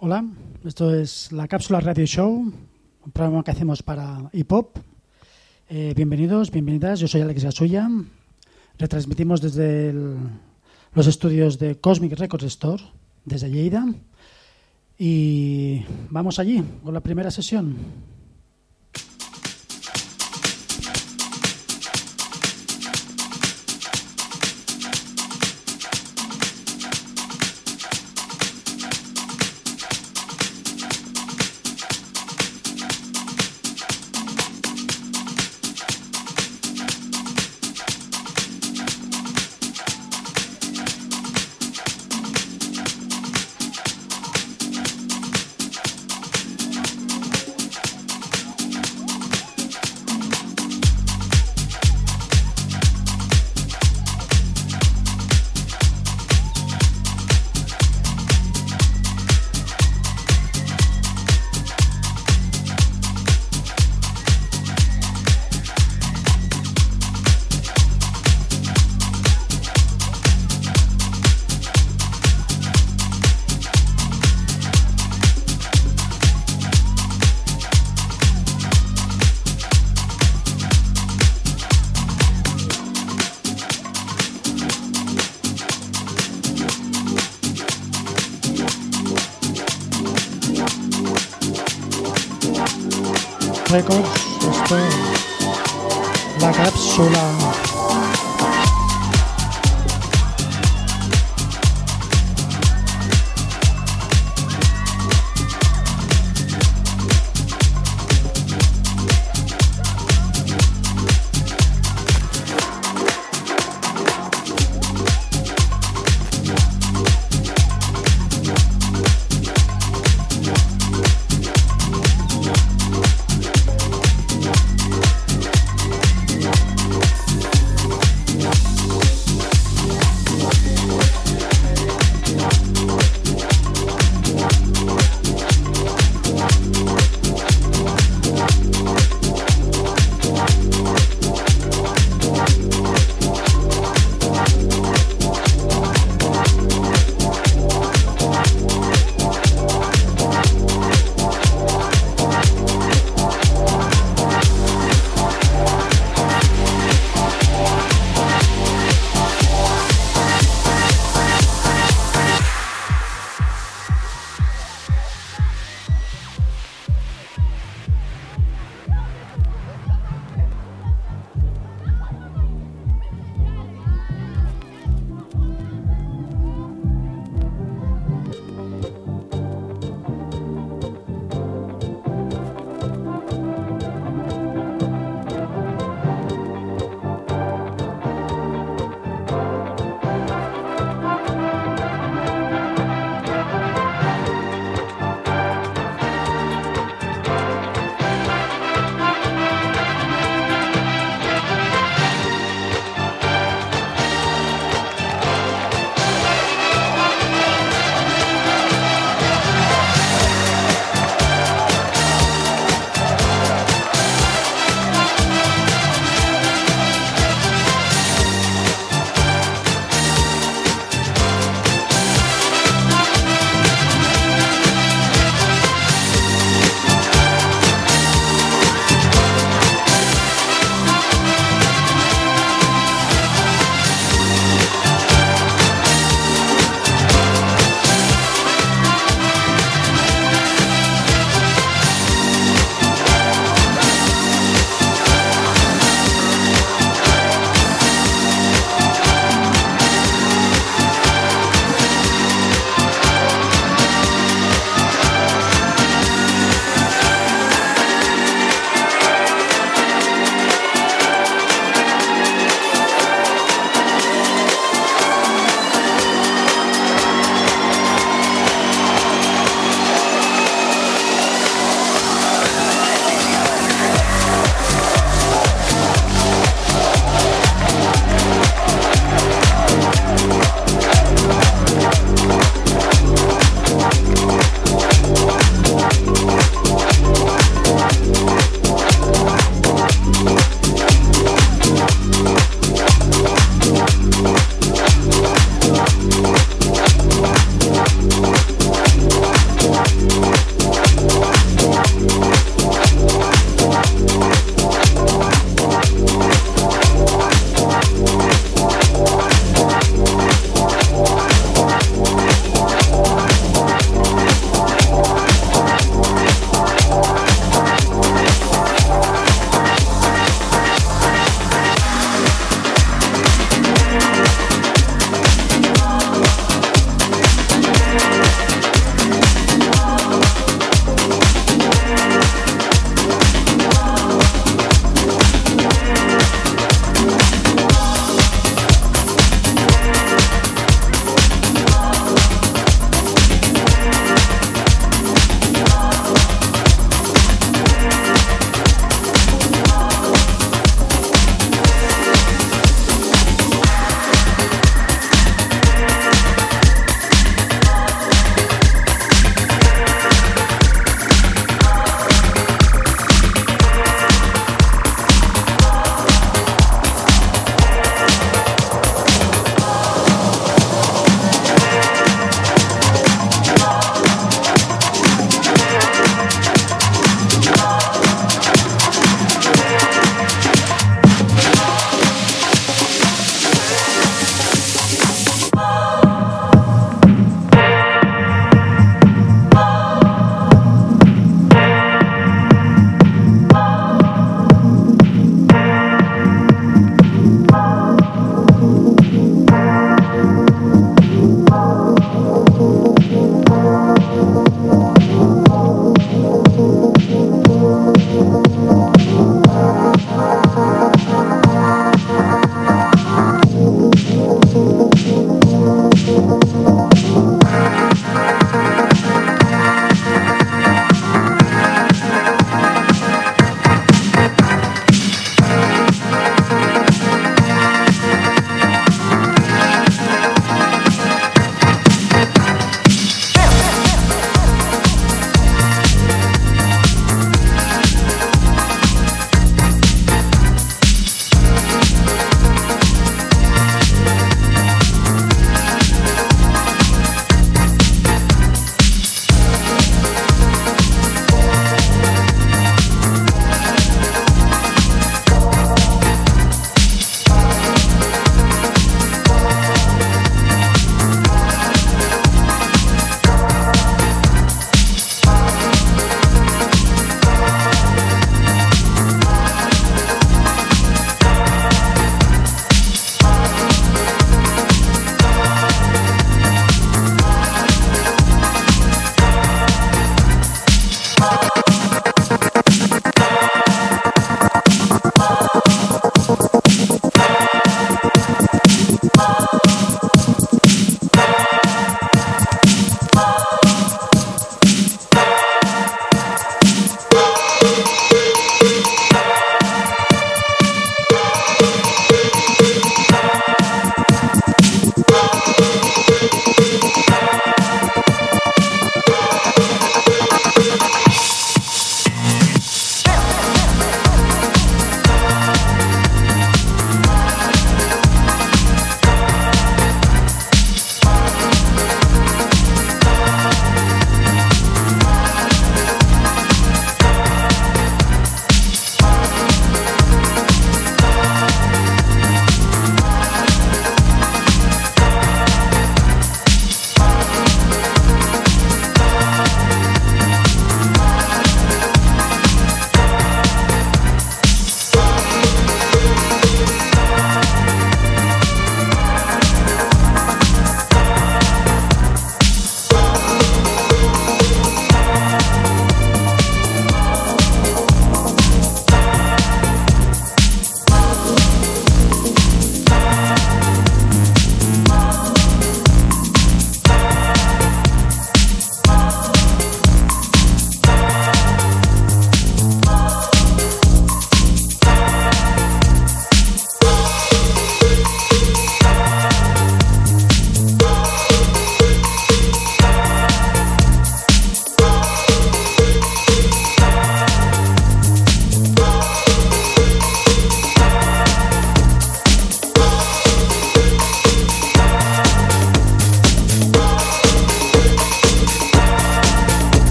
Hola, esto es la Cápsula Radio Show, un programa que hacemos para hip hop. Eh, bienvenidos, bienvenidas, yo soy Alex Gasulla. Retransmitimos desde los estudios de Cosmic Records Store, desde Lleida. Y vamos allí con la primera sesión.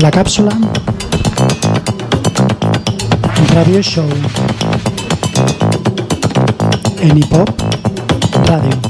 La cápsula Radio Show en Hip Hop Radio.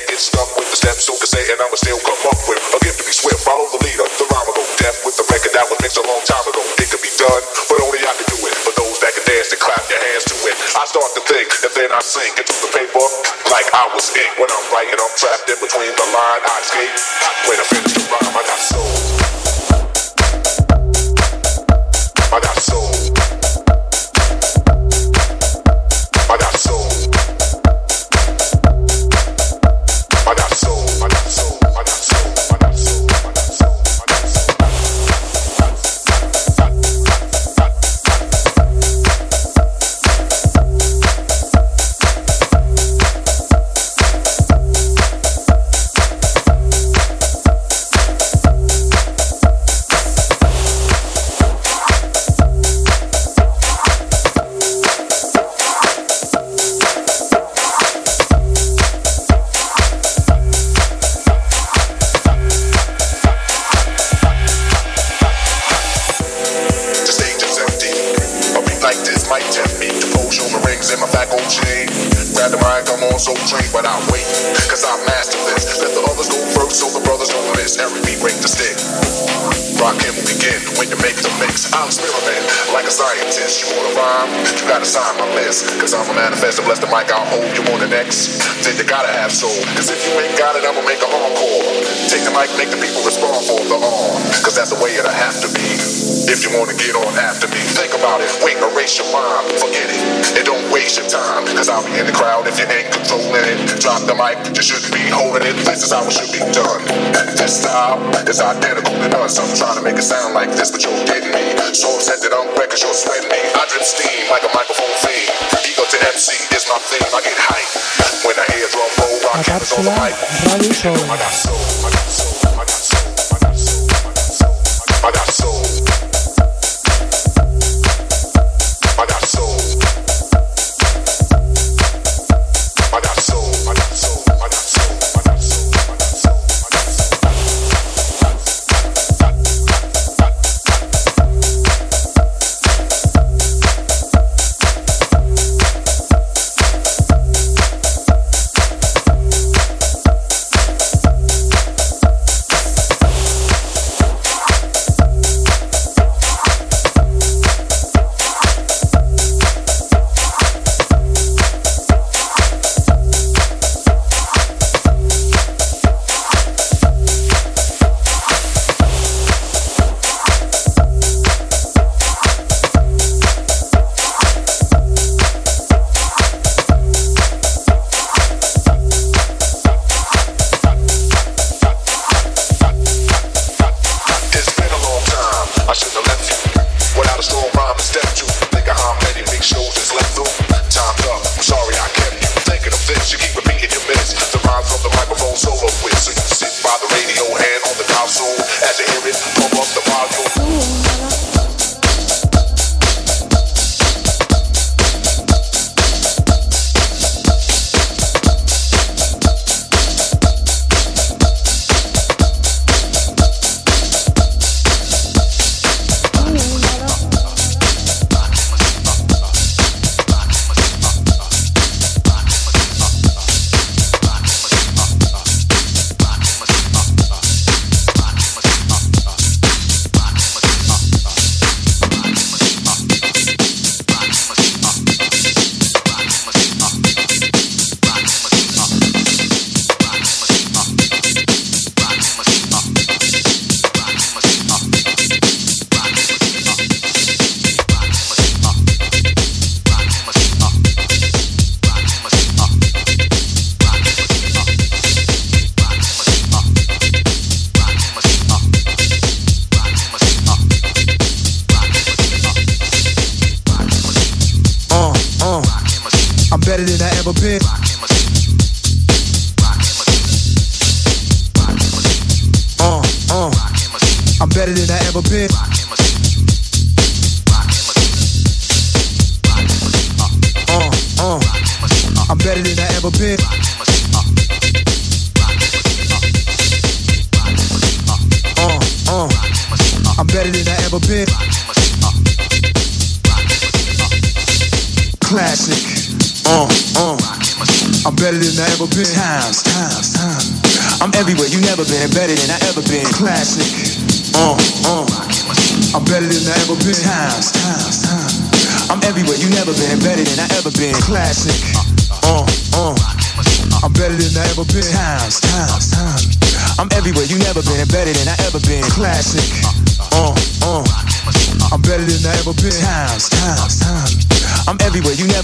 Can't get stuck with the steps. So can say, and I'ma still come up with a gift to be swift. Follow the leader, the rhyme will go deaf with the record that was mixed a long time ago. It could be done, but only I can do it. For those that can dance and clap your hands to it. I start to think, and then I sink into the paper like I was ink. When I'm writing, I'm trapped in between the line. I escape. Waste your time. Cause I'll be in the crowd if you ain't controlling it. Drop the mic, you shouldn't be holding it. This is how it should be done. This style is identical to none. So I'm trying to make it sound like this, but you're getting me. So upset that I'm cause you're sweating me. I drip steam like a microphone fiend. Ego to MC is my thing. I get hype. When I hear drum roll, rock cameras on the mic. I got soul, I got soul, I got soul, I got soul, I got soul, I got soul.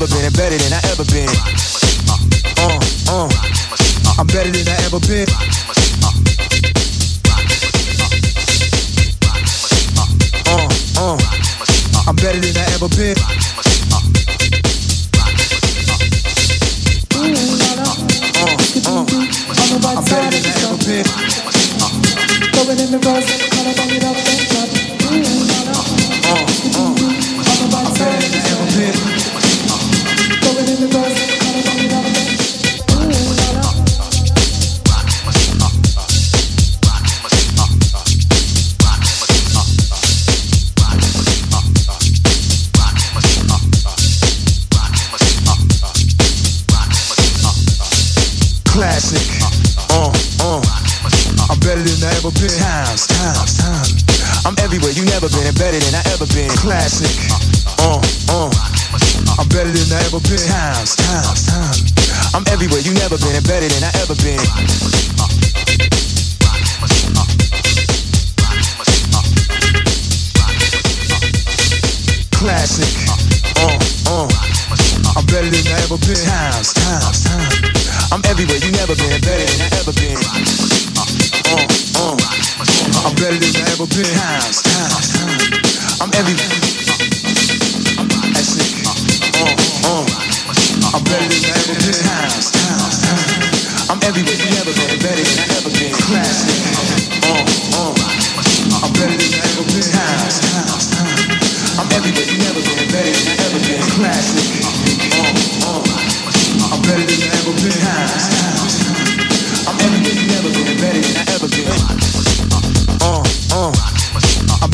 ever been, and better than I ever been. Uh, uh, I'm better than I ever been. Uh, uh, I'm better than I ever been.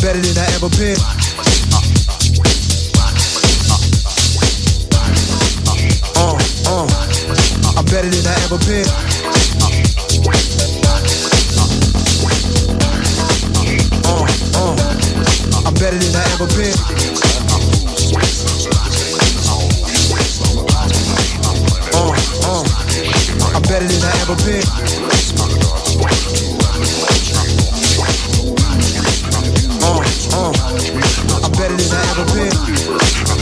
better than I ever been. Uh, uh, I'm better than I ever been. Uh, uh, I'm better than I ever been. Uh, uh, I'm better than I ever been. I'm better than I ever been.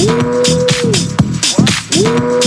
Woo! Woo!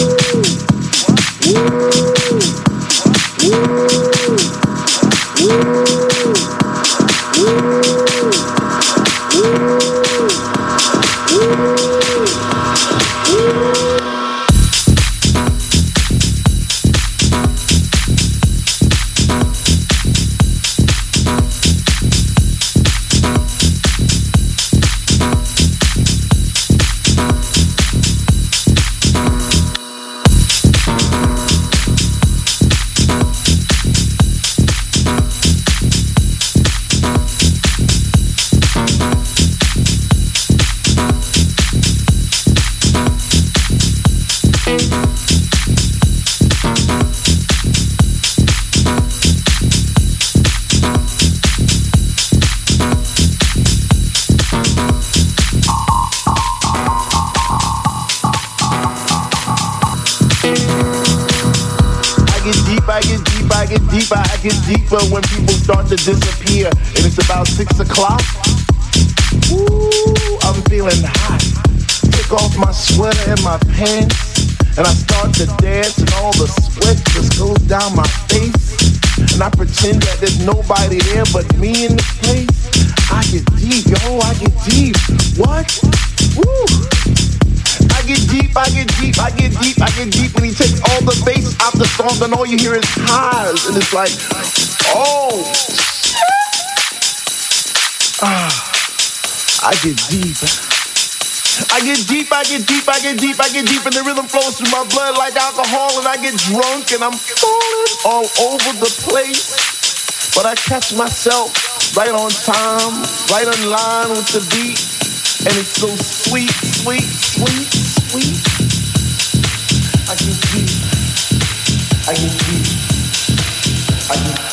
To disappear, and it's about six o'clock. Ooh, I'm feeling hot. Take off my sweater and my pants, and I start to dance, and all the sweat just goes down my face. And I pretend that there's nobody there but me in the place. I get deep, yo, I get deep. What? Woo! I get deep, I get deep, I get deep, I get deep. When he takes all the bass out the song, and all you hear is highs, and it's like, oh, Ah, I get deep. I get deep, I get deep, I get deep, I get deep, and the rhythm flows through my blood like alcohol, and I get drunk and I'm falling all over the place. But I catch myself right on time, right in line with the beat, and it's so sweet, sweet, sweet, sweet. I get deep, I get deep, I get Radio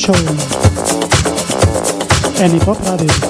Show en Hip Radio.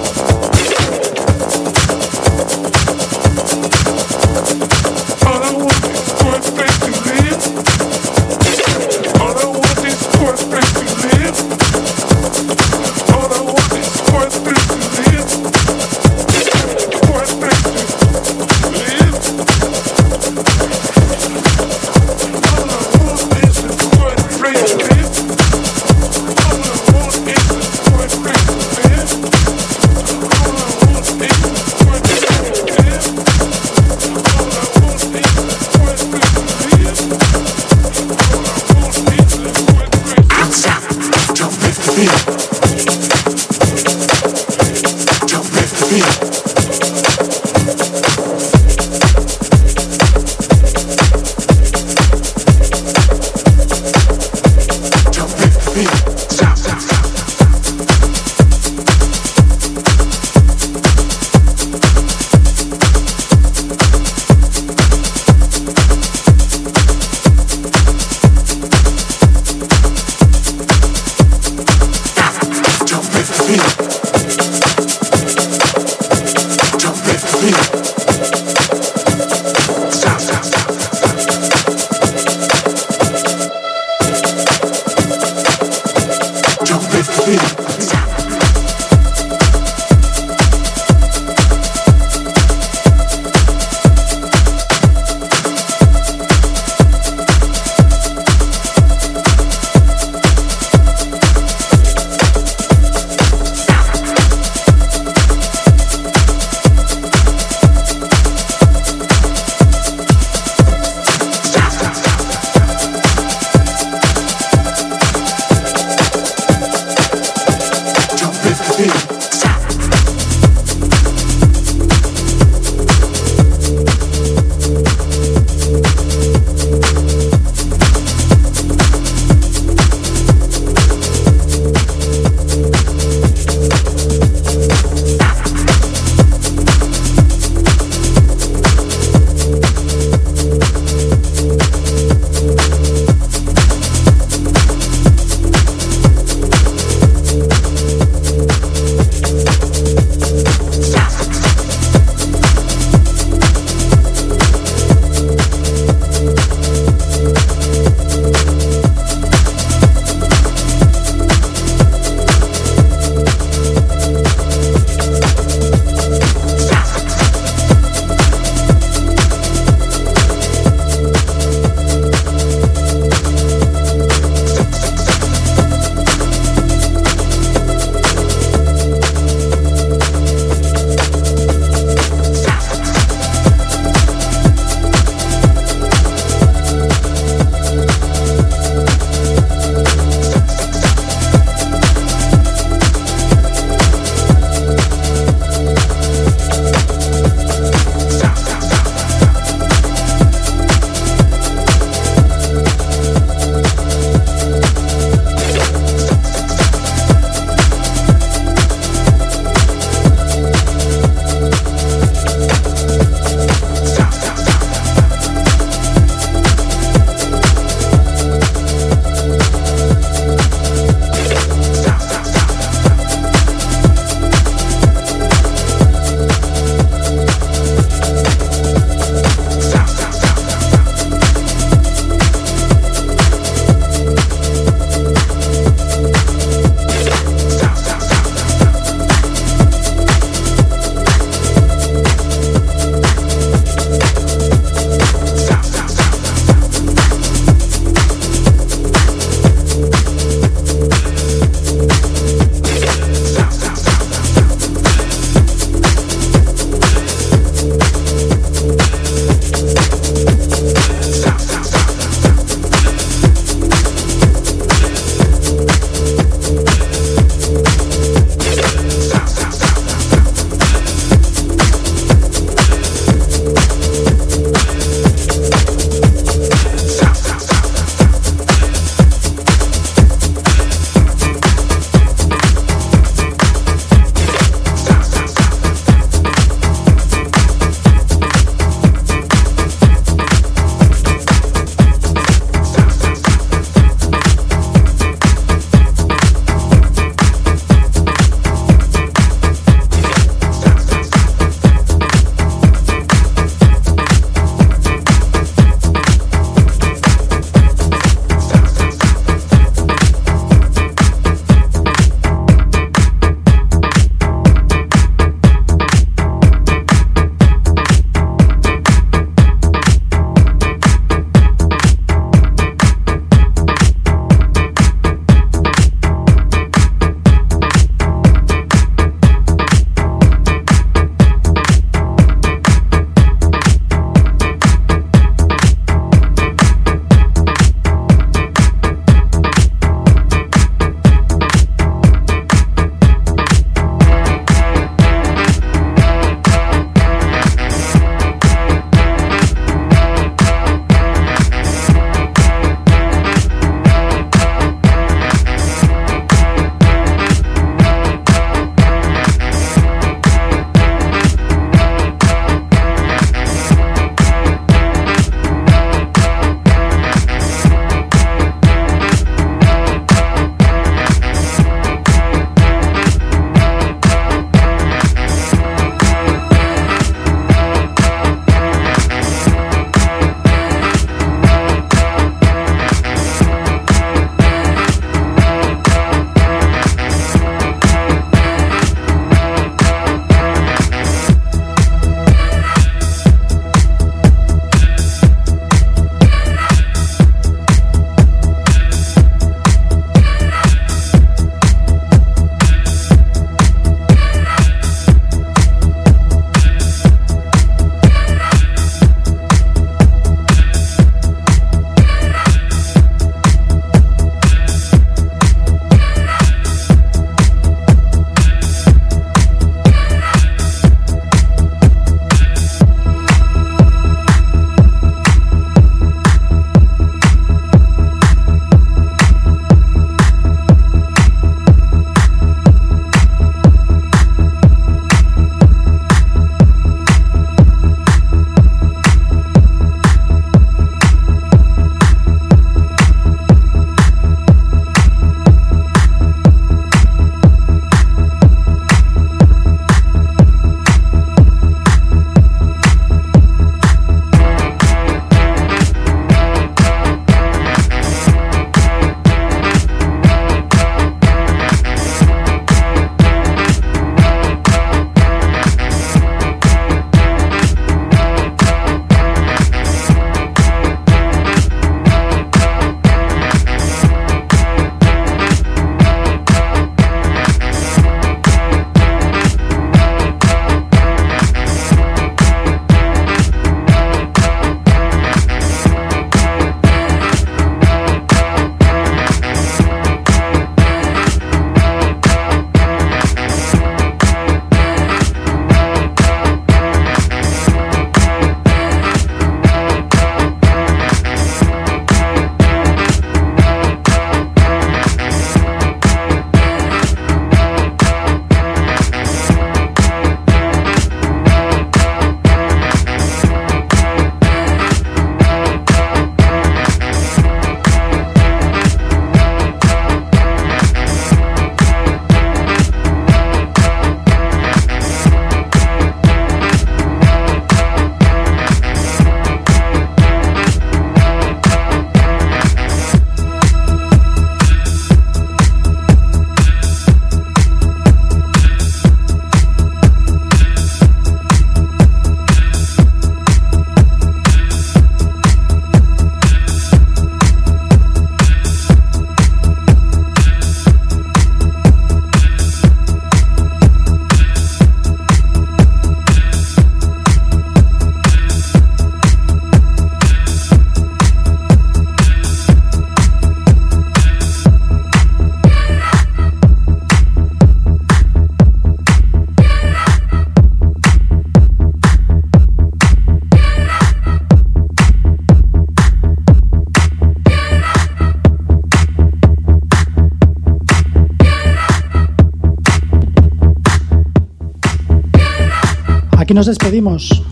Aquí nos despedimos.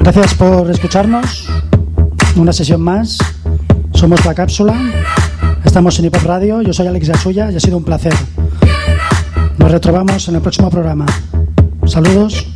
Gracias por escucharnos. Una sesión más. Somos La Cápsula. Estamos en Hip Radio. Yo soy Alex Yasuya y ha sido un placer. Nos retrobamos en el próximo programa. Saludos.